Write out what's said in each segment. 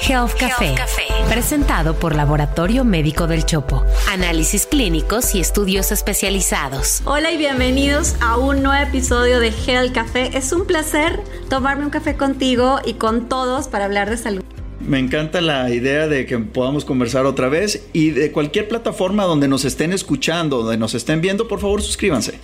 Health Café, presentado por Laboratorio Médico del Chopo. Análisis clínicos y estudios especializados. Hola y bienvenidos a un nuevo episodio de Health Café. Es un placer tomarme un café contigo y con todos para hablar de salud. Me encanta la idea de que podamos conversar otra vez y de cualquier plataforma donde nos estén escuchando, donde nos estén viendo, por favor suscríbanse.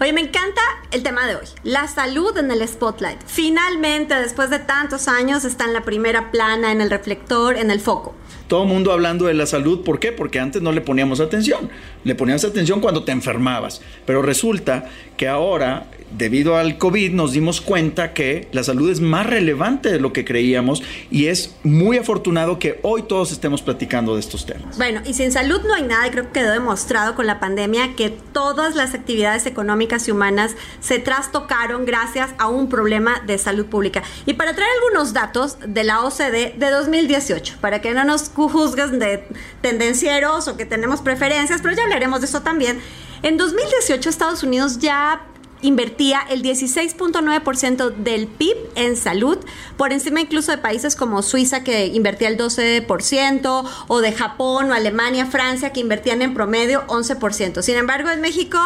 Oye, me encanta el tema de hoy, la salud en el spotlight. Finalmente, después de tantos años, está en la primera plana, en el reflector, en el foco. Todo el mundo hablando de la salud, ¿por qué? Porque antes no le poníamos atención. Le poníamos atención cuando te enfermabas. Pero resulta que ahora debido al COVID nos dimos cuenta que la salud es más relevante de lo que creíamos y es muy afortunado que hoy todos estemos platicando de estos temas. Bueno, y sin salud no hay nada creo que quedó demostrado con la pandemia que todas las actividades económicas y humanas se trastocaron gracias a un problema de salud pública. Y para traer algunos datos de la OCDE de 2018, para que no nos juzguen de tendencieros o que tenemos preferencias, pero ya hablaremos de eso también. En 2018 Estados Unidos ya invertía el 16.9% del PIB en salud, por encima incluso de países como Suiza que invertía el 12%, o de Japón o Alemania, Francia que invertían en promedio 11%. Sin embargo, en México,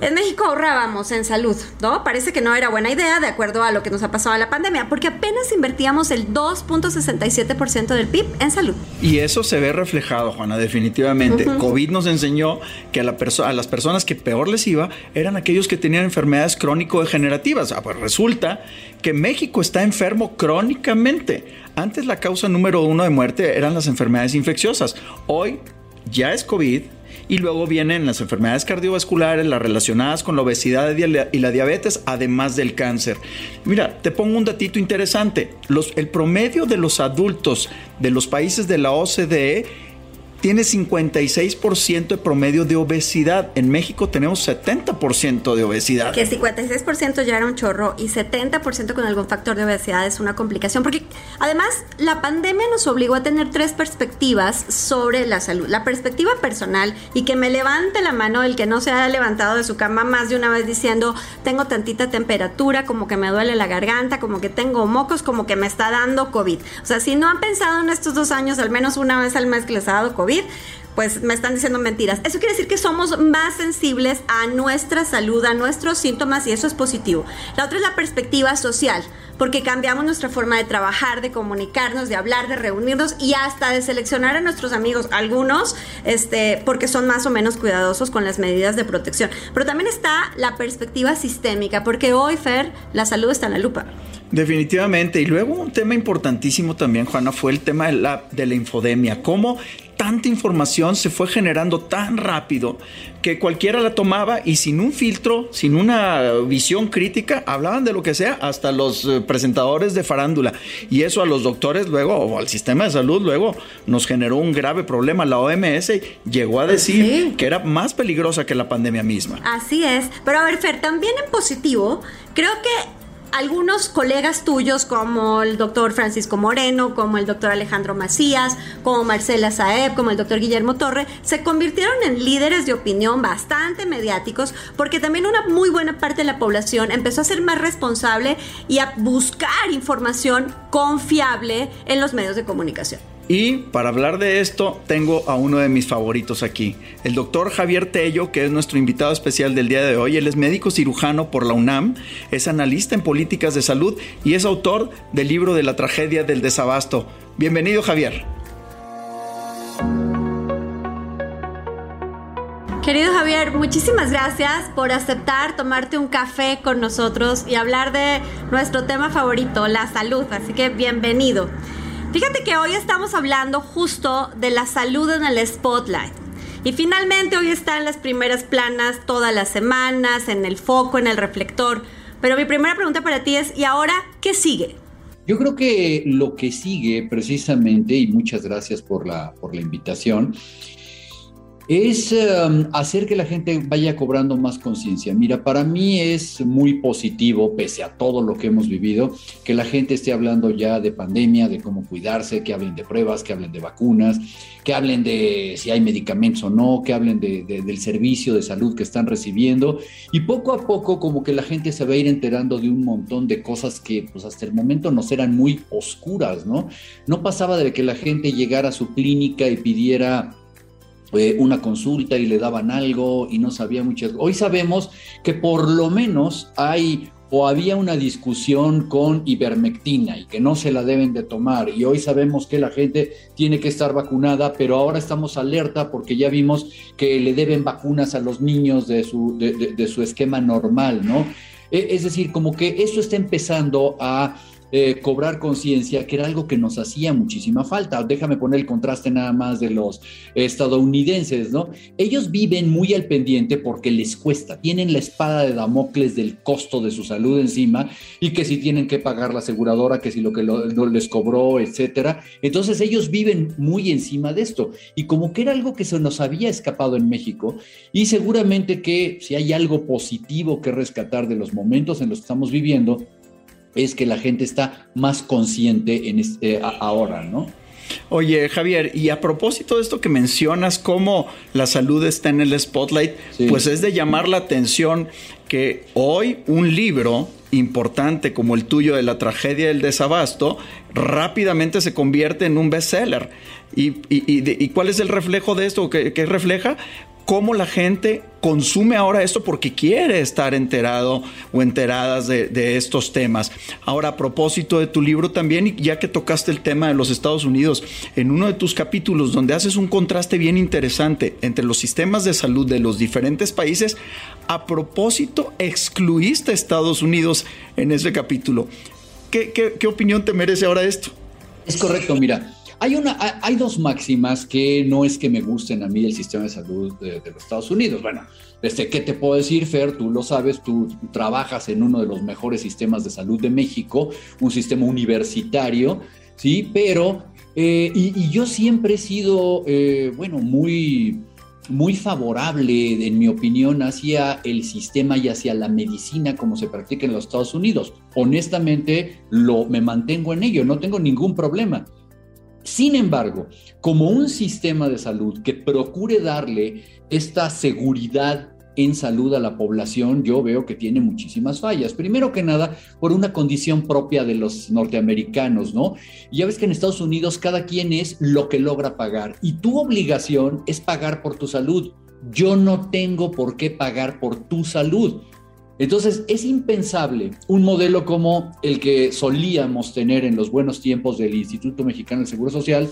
en México, ahorrábamos en salud, ¿no? Parece que no era buena idea de acuerdo a lo que nos ha pasado en la pandemia, porque apenas invertíamos el 2.67% del PIB en salud. Y eso se ve reflejado, Juana, definitivamente. COVID nos enseñó que a, la a las personas que peor les iba eran aquellos que tenían tenían enfermedades crónico-degenerativas. Ah, pues resulta que México está enfermo crónicamente. Antes la causa número uno de muerte eran las enfermedades infecciosas. Hoy ya es COVID, y luego vienen las enfermedades cardiovasculares, las relacionadas con la obesidad y la diabetes, además del cáncer. Mira, te pongo un datito interesante. El promedio de los adultos de los países de la OCDE tiene 56% de promedio de obesidad. En México tenemos 70% de obesidad. Que 56% ya era un chorro y 70% con algún factor de obesidad es una complicación. Porque además la pandemia nos obligó a tener tres perspectivas sobre la salud. La perspectiva personal y que me levante la mano el que no se haya levantado de su cama más de una vez diciendo tengo tantita temperatura, como que me duele la garganta, como que tengo mocos, como que me está dando COVID. O sea, si no han pensado en estos dos años al menos una vez al mes que les ha dado COVID, pues me están diciendo mentiras. Eso quiere decir que somos más sensibles a nuestra salud, a nuestros síntomas y eso es positivo. La otra es la perspectiva social, porque cambiamos nuestra forma de trabajar, de comunicarnos, de hablar, de reunirnos y hasta de seleccionar a nuestros amigos, algunos, este, porque son más o menos cuidadosos con las medidas de protección. Pero también está la perspectiva sistémica, porque hoy, Fer, la salud está en la lupa. Definitivamente. Y luego un tema importantísimo también, Juana, fue el tema de la, de la infodemia. Cómo tanta información se fue generando tan rápido que cualquiera la tomaba y sin un filtro, sin una visión crítica, hablaban de lo que sea, hasta los eh, presentadores de farándula. Y eso a los doctores luego, o al sistema de salud luego, nos generó un grave problema. La OMS llegó a decir que era más peligrosa que la pandemia misma. Así es. Pero a ver, Fer, también en positivo, creo que algunos colegas tuyos como el doctor Francisco Moreno, como el doctor Alejandro Macías, como Marcela Saeb, como el doctor Guillermo Torre, se convirtieron en líderes de opinión bastante mediáticos porque también una muy buena parte de la población empezó a ser más responsable y a buscar información confiable en los medios de comunicación. Y para hablar de esto, tengo a uno de mis favoritos aquí, el doctor Javier Tello, que es nuestro invitado especial del día de hoy. Él es médico cirujano por la UNAM, es analista en políticas de salud y es autor del libro de la tragedia del desabasto. Bienvenido, Javier. Querido Javier, muchísimas gracias por aceptar tomarte un café con nosotros y hablar de nuestro tema favorito, la salud. Así que bienvenido. Fíjate que hoy estamos hablando justo de la salud en el spotlight. Y finalmente hoy está en las primeras planas todas las semanas, en el foco, en el reflector. Pero mi primera pregunta para ti es, ¿y ahora qué sigue? Yo creo que lo que sigue precisamente, y muchas gracias por la, por la invitación, es em, hacer que la gente vaya cobrando más conciencia. Mira, para mí es muy positivo, pese a todo lo que hemos vivido, que la gente esté hablando ya de pandemia, de cómo cuidarse, que hablen de pruebas, que hablen de vacunas, que hablen de si hay medicamentos o no, que hablen del servicio de salud que están recibiendo. Y poco a poco como que la gente se va a ir enterando de un montón de cosas que pues hasta el momento nos eran muy oscuras, ¿no? No pasaba de que la gente llegara a su clínica y pidiera eh, una consulta y le daban algo y no sabía muchas. Hoy sabemos que por lo menos hay o había una discusión con ivermectina y que no se la deben de tomar y hoy sabemos que la gente tiene que estar vacunada, pero ahora estamos alerta porque ya vimos que le deben vacunas a los niños de su, de su esquema normal, ¿no? E, es decir, como que eso está empezando a eh, cobrar conciencia, que era algo que nos hacía muchísima falta. Déjame poner el contraste nada más de los estadounidenses, ¿no? Ellos viven muy al pendiente porque les cuesta, tienen la espada de Damocles del costo de su salud encima y que si tienen que pagar la aseguradora, que si lo que les cobró, etcétera. Entonces ellos viven muy encima de esto y como que era algo que se nos había escapado en México y seguramente que si hay algo positivo que rescatar de los momentos en los que estamos viviendo, es que la gente está más consciente en este, ahora, ¿no? Oye, Javier, y a propósito de esto que mencionas, cómo la salud está en el spotlight, pues es de llamar la atención que hoy un libro importante como el tuyo de la tragedia del desabasto rápidamente se convierte en un bestseller. ¿Y, y, cuál es el reflejo de esto? ¿Qué, qué refleja? Cómo la gente consume ahora esto porque quiere estar enterado o enteradas de, estos temas. Ahora, a propósito de tu libro también, ya que tocaste el tema de los Estados Unidos, en uno de tus capítulos donde haces un contraste bien interesante entre los sistemas de salud de los diferentes países, a propósito, excluiste a Estados Unidos en ese capítulo. ¿Qué, qué opinión te merece ahora esto? Es correcto, mira. Hay, una, hay dos máximas que no es que me gusten a mí el sistema de salud de, los Estados Unidos. Bueno, desde ¿qué te puedo decir, Fer? Tú lo sabes, tú trabajas en uno de los mejores sistemas de salud de México, un sistema universitario, ¿sí? Pero, eh, y, yo siempre he sido, eh, bueno, muy muy favorable, en mi opinión, hacia el sistema y hacia la medicina como se practica en los Estados Unidos. Honestamente, lo, me mantengo en ello, no tengo ningún problema. Sin embargo, como un sistema de salud que procure darle esta seguridad en salud a la población, yo veo que tiene muchísimas fallas. Primero que nada, por una condición propia de los norteamericanos, ¿no? Ya ves que en Estados Unidos cada quien es lo que logra pagar y tu obligación es pagar por tu salud. Yo no tengo por qué pagar por tu salud. Entonces, es impensable un modelo como el que solíamos tener en los buenos tiempos del Instituto Mexicano del Seguro Social,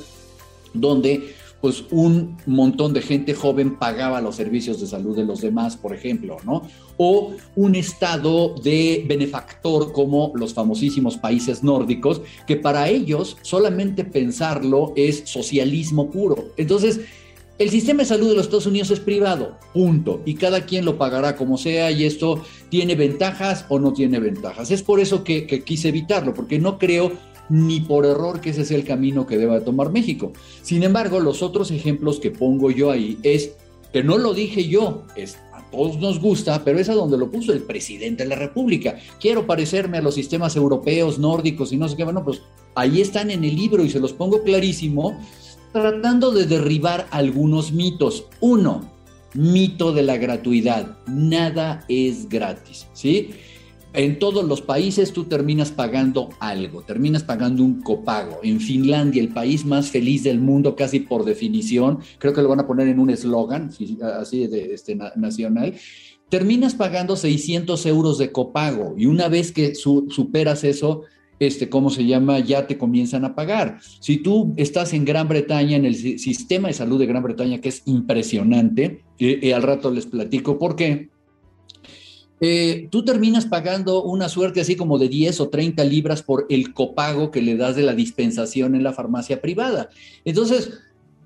donde pues un montón de gente joven pagaba los servicios de salud de los demás, por ejemplo, ¿no? O un estado de benefactor como los famosísimos países nórdicos, que para ellos solamente pensarlo es socialismo puro. Entonces, el sistema de salud de los Estados Unidos es privado, punto. Y cada quien lo pagará como sea y esto tiene ventajas o no tiene ventajas. Es por eso que, quise evitarlo, porque no creo ni por error que ese sea el camino que deba tomar México. Sin embargo, los otros ejemplos que pongo yo ahí es que no lo dije yo, es a todos nos gusta, pero es a donde lo puso el presidente de la República. Quiero parecerme a los sistemas europeos, nórdicos y no sé qué, bueno, pues ahí están en el libro y se los pongo clarísimo tratando de derribar algunos mitos. Uno, mito de la gratuidad. Nada es gratis, ¿sí? En todos los países tú terminas pagando algo, terminas pagando un copago. En Finlandia, el país más feliz del mundo, casi por definición, creo que lo van a poner en un eslogan, así de este, nacional, terminas pagando 600 euros de copago y una vez que superas eso, este, ¿cómo se llama? Ya te comienzan a pagar. Si tú estás en Gran Bretaña, en el sistema de salud de Gran Bretaña, que es impresionante, y, al rato les platico por qué, eh, tú terminas pagando una suerte así como de 10 o 30 libras por el copago que le das de la dispensación en la farmacia privada. Entonces,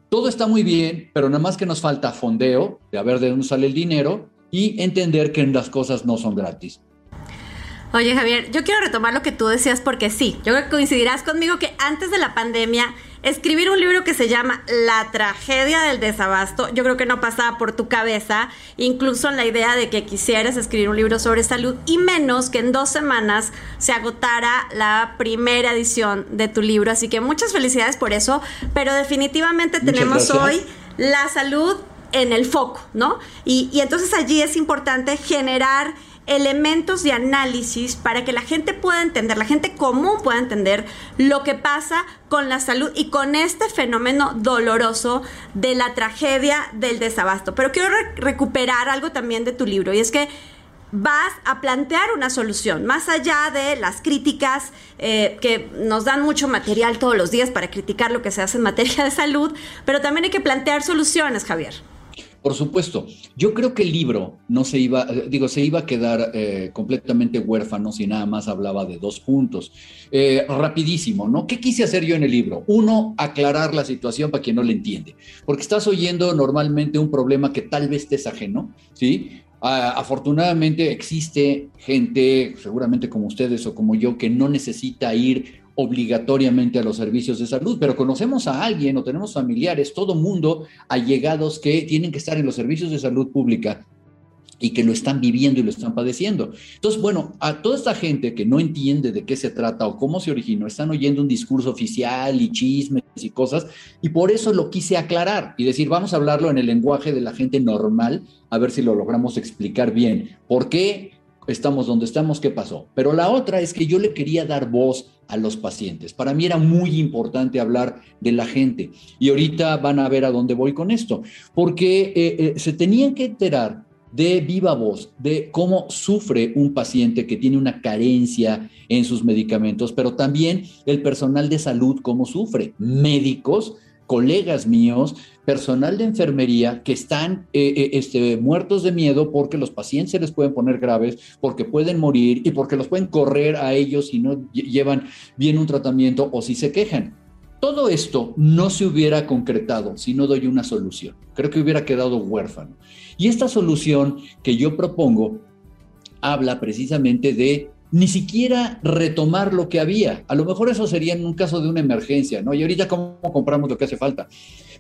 todo está muy bien, pero nada más que nos falta fondeo, de a ver de dónde sale el dinero y entender que las cosas no son gratis. Oye Javier, yo quiero retomar lo que tú decías porque sí, yo creo que coincidirás conmigo que antes de la pandemia escribir un libro que se llama La tragedia del desabasto, yo creo que no pasaba por tu cabeza, incluso en la idea de que quisieras escribir un libro sobre salud, y menos que en dos semanas se agotara la primera edición de tu libro. Así que muchas felicidades por eso, pero definitivamente tenemos hoy la salud en el foco, ¿no? Y, y entonces allí es importante generar elementos de análisis para que la gente pueda entender, la gente común pueda entender lo que pasa con la salud y con este fenómeno doloroso de la tragedia del desabasto. Pero quiero recuperar algo también de tu libro y es que vas a plantear una solución, más allá de las críticas eh, que nos dan mucho material todos los días para criticar lo que se hace en materia de salud, pero también hay que plantear soluciones, Javier. Por supuesto, yo creo que el libro no se iba, eh, digo, se iba a quedar eh, completamente huérfano si nada más hablaba de dos puntos. Eh, rapidísimo, ¿no? ¿Qué quise hacer yo en el libro? Uno, aclarar la situación para quien no le entiende, porque estás oyendo normalmente un problema que tal vez te es ajeno, ¿sí? afortunadamente existe gente, seguramente como ustedes o como yo, que no necesita ir obligatoriamente a los servicios de salud, pero conocemos a alguien o tenemos familiares, todo mundo allegados que tienen que estar en los servicios de salud pública y que lo están viviendo y lo están padeciendo. Entonces, bueno, a toda esta gente que no entiende de qué se trata o cómo se originó, están oyendo un discurso oficial y chismes y cosas, y por eso lo quise aclarar y decir, vamos a hablarlo en el lenguaje de la gente normal, a ver si lo logramos explicar bien. ¿Por qué estamos donde estamos? ¿Qué pasó? Pero la otra es que yo le quería dar voz a los pacientes. Para mí era muy importante hablar de la gente. Y ahorita van a ver a dónde voy con esto, porque eh, eh, se tenían que enterar de viva voz de cómo sufre un paciente que tiene una carencia en sus medicamentos, pero también el personal de salud cómo sufre, médicos, colegas míos, personal de enfermería que están eh, eh, este, muertos de miedo porque los pacientes se les pueden poner graves, porque pueden morir y porque los pueden correr a ellos si no llevan bien un tratamiento o si se quejan. Todo esto no se hubiera concretado si no doy una solución. Creo que hubiera quedado huérfano. Y esta solución que yo propongo habla precisamente de ni siquiera retomar lo que había. A lo mejor eso sería en un caso de una emergencia, ¿no? Y ahorita cómo compramos lo que hace falta.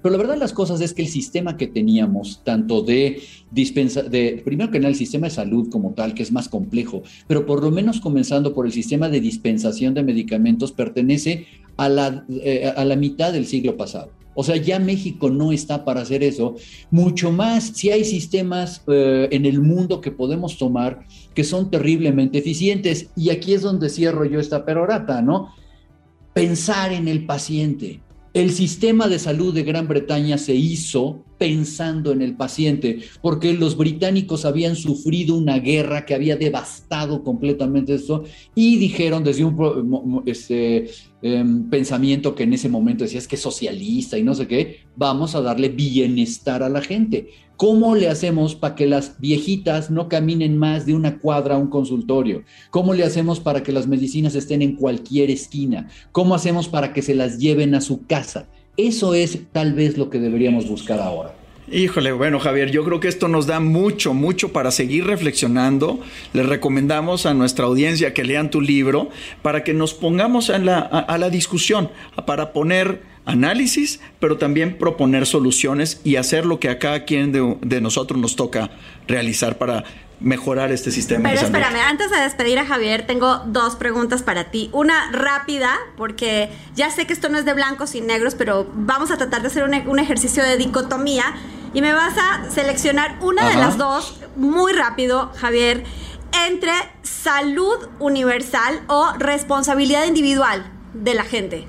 Pero la verdad de las cosas es que el sistema que teníamos, tanto de dispensa, de, primero que nada el sistema de salud como tal, que es más complejo, pero por lo menos comenzando por el sistema de dispensación de medicamentos, pertenece a la, eh, a la mitad del siglo pasado. O sea, ya México no está para hacer eso. Mucho más si hay sistemas eh, en el mundo que podemos tomar que son terriblemente eficientes. Y aquí es donde cierro yo esta perorata, ¿no? Pensar en el paciente. El sistema de salud de Gran Bretaña se hizo pensando en el paciente, porque los británicos habían sufrido una guerra que había devastado completamente esto y dijeron desde un este, em, pensamiento que en ese momento decía es que socialista y no sé qué, vamos a darle bienestar a la gente. ¿Cómo le hacemos para que las viejitas no caminen más de una cuadra a un consultorio? ¿Cómo le hacemos para que las medicinas estén en cualquier esquina? ¿Cómo hacemos para que se las lleven a su casa? Eso es tal vez lo que deberíamos buscar ahora. Híjole, bueno Javier, yo creo que esto nos da mucho, mucho para seguir reflexionando. Les recomendamos a nuestra audiencia que lean tu libro para que nos pongamos a la, discusión, para poner análisis, pero también proponer soluciones y hacer lo que a cada quien de nosotros nos toca realizar para mejorar este sistema. Pero espérame, antes de despedir a Javier, tengo dos preguntas para ti. Una rápida, porque ya sé que esto no es de blancos y negros, pero vamos a tratar de hacer un, ejercicio de dicotomía y me vas a seleccionar una de las dos muy rápido, Javier, entre salud universal o responsabilidad individual de la gente.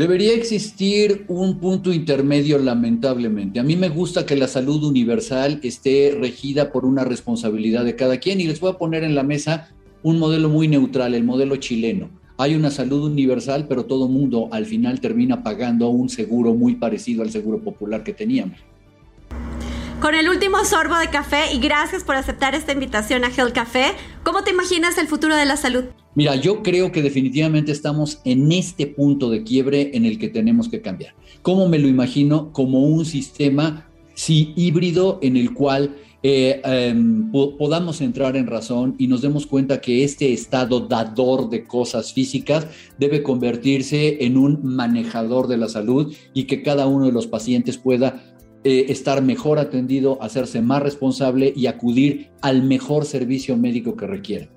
Debería existir un punto intermedio, lamentablemente. A mí me gusta que la salud universal esté regida por una responsabilidad de cada quien y les voy a poner en la mesa un modelo muy neutral, el modelo chileno. Hay una salud universal, pero todo mundo al final termina pagando un seguro muy parecido al seguro popular que teníamos. Con el último sorbo de café y gracias por aceptar esta invitación a Health Café, ¿cómo te imaginas el futuro de la salud? Mira, yo creo que definitivamente estamos en este punto de quiebre en el que tenemos que cambiar. ¿Cómo me lo imagino? Como un sistema, sí, híbrido en el cual eh, em, podamos entrar en razón y nos demos cuenta que este estado dador de cosas físicas debe convertirse en un manejador de la salud y que cada uno de los pacientes pueda eh, estar mejor atendido, hacerse más responsable y acudir al mejor servicio médico que requiera.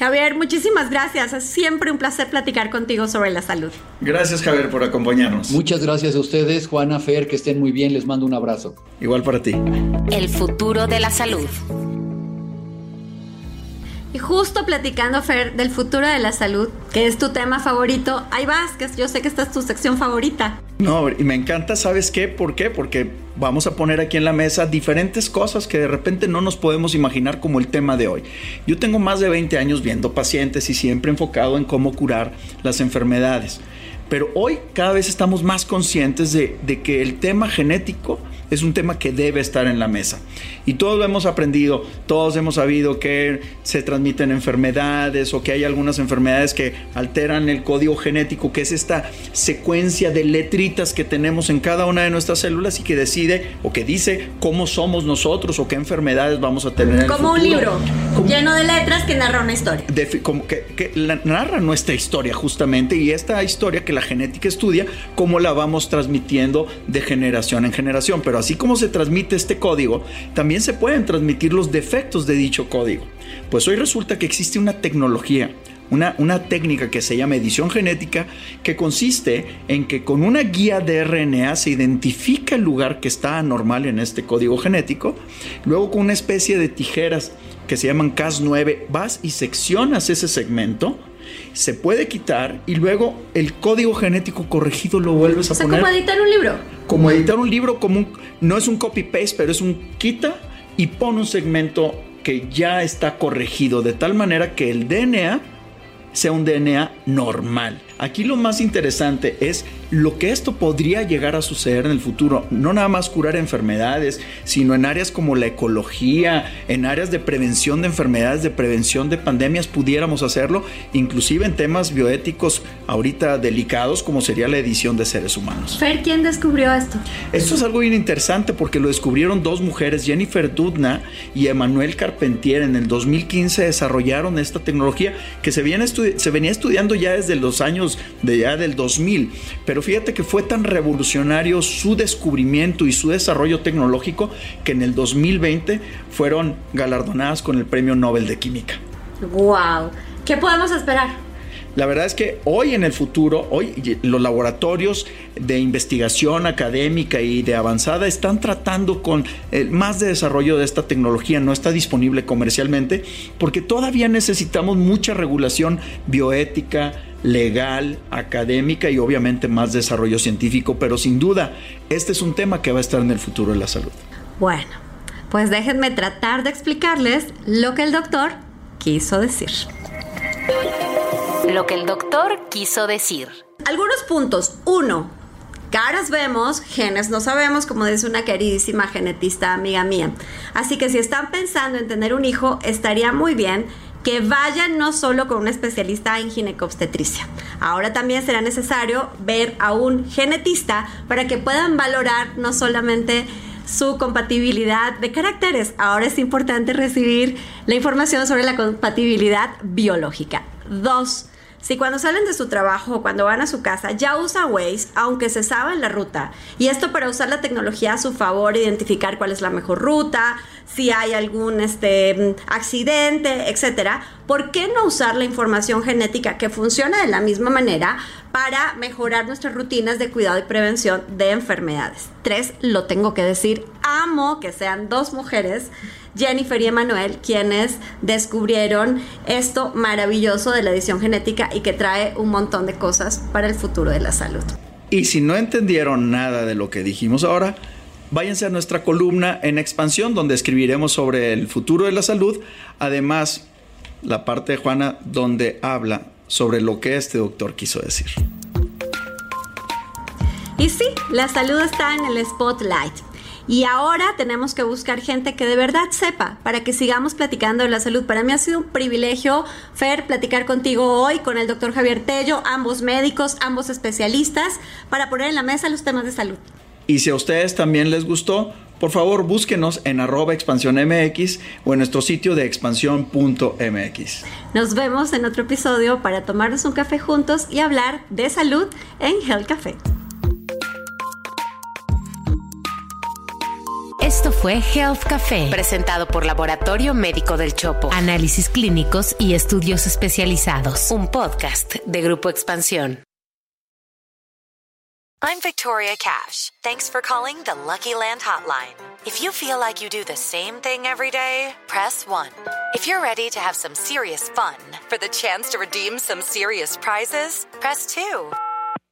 Javier, muchísimas gracias. Es siempre un placer platicar contigo sobre la salud. Gracias, Javier, por acompañarnos. Muchas gracias a ustedes, Juana, Fer, que estén muy bien. Les mando un abrazo. Igual para ti. El futuro de la salud. Y justo platicando, Fer, del futuro de la salud, que es tu tema favorito, ahí vas, que yo sé que esta es tu sección favorita. No, y me encanta, ¿sabes qué? ¿Por qué? Porque vamos a poner aquí en la mesa diferentes cosas que de repente no nos podemos imaginar como el tema de hoy. Yo tengo más de 20 años viendo pacientes y siempre enfocado en cómo curar las enfermedades. Pero hoy cada vez estamos más conscientes de, de que el tema genético es un tema que debe estar en la mesa. Y todos lo hemos aprendido, todos hemos sabido que se transmiten enfermedades o que hay algunas enfermedades que alteran el código genético, que es esta secuencia de letritas que tenemos en cada una de nuestras células y que decide o que dice cómo somos nosotros o qué enfermedades vamos a tener. Como un libro lleno de letras que narra una historia. como que, que narra nuestra historia justamente y esta historia que la genética estudia, cómo la vamos transmitiendo de generación en generación. Pero así como se transmite este código, también se pueden transmitir los defectos de dicho código. Pues hoy resulta que existe una tecnología, una, una, técnica que se llama edición genética, que consiste en que con una guía de RNA se identifica el lugar que está anormal en este código genético, luego con una especie de tijeras que se llaman Cas9, vas y seccionas ese segmento, se puede quitar y luego el código genético corregido lo vuelves a poner. como editar un libro. Como editar un libro, como no es un copy-paste, pero es un quita y pone un segmento que ya está corregido de tal manera que el DNA sea un DNA normal. Aquí lo más interesante es lo que esto podría llegar a suceder en el futuro. No nada más curar enfermedades, sino en áreas como la ecología, en áreas de prevención de enfermedades, de prevención de pandemias, pudiéramos hacerlo, inclusive en temas bioéticos ahorita delicados como sería la edición de seres humanos. Fer, ¿quién descubrió esto? Esto es algo bien interesante porque lo descubrieron dos mujeres, Jennifer Dudna y Emmanuel Carpentier. En el 2015 desarrollaron esta tecnología que se, se venía estudiando ya desde los años de ya del 2000. Pero fíjate que fue tan revolucionario su descubrimiento y su desarrollo tecnológico que en el 2020 fueron galardonadas con el Premio Nobel de Química. ¡Wow! ¿Qué podemos esperar? La verdad es que hoy en el futuro, hoy los laboratorios de investigación académica y de avanzada están tratando con más de desarrollo de esta tecnología, no está disponible comercialmente, porque todavía necesitamos mucha regulación bioética, legal, académica y obviamente más desarrollo científico, pero sin duda este es un tema que va a estar en el futuro de la salud. Bueno, pues déjenme tratar de explicarles lo que el doctor quiso decir. Lo que el doctor quiso decir. Algunos puntos. Uno, caras vemos, genes no sabemos, como dice una queridísima genetista amiga mía. Así que si están pensando en tener un hijo, estaría muy bien que vayan no solo con un especialista en ginecobstetricia. Ahora también será necesario ver a un genetista para que puedan valorar no solamente su compatibilidad de caracteres, ahora es importante recibir la información sobre la compatibilidad biológica. Dos, si cuando salen de su trabajo o cuando van a su casa ya usa Waze, aunque se sabe la ruta, y esto para usar la tecnología a su favor, identificar cuál es la mejor ruta, si hay algún este, accidente, etcétera, ¿por qué no usar la información genética que funciona de la misma manera para mejorar nuestras rutinas de cuidado y prevención de enfermedades? Tres, lo tengo que decir, amo que sean dos mujeres Jennifer y Emanuel, quienes descubrieron esto maravilloso de la edición genética y que trae un montón de cosas para el futuro de la salud. Y si no entendieron nada de lo que dijimos ahora, váyanse a nuestra columna en expansión donde escribiremos sobre el futuro de la salud. Además, la parte de Juana donde habla sobre lo que este doctor quiso decir. Y sí, la salud está en el spotlight. Y ahora tenemos que buscar gente que de verdad sepa para que sigamos platicando de la salud. Para mí ha sido un privilegio, Fer, platicar contigo hoy con el doctor Javier Tello, ambos médicos, ambos especialistas, para poner en la mesa los temas de salud. Y si a ustedes también les gustó, por favor búsquenos en arroba expansión MX o en nuestro sitio de expansión.mx. Nos vemos en otro episodio para tomarnos un café juntos y hablar de salud en Health Café. Esto fue Health Café, presentado por Laboratorio Médico del Chopo. Análisis clínicos y estudios especializados. Un podcast de Grupo Expansión. I'm Victoria Cash. Thanks for calling the Lucky Land Hotline. If you feel like you do the same thing every day, press 1. If you're ready to have some serious fun for the chance to redeem some serious prizes, press 2.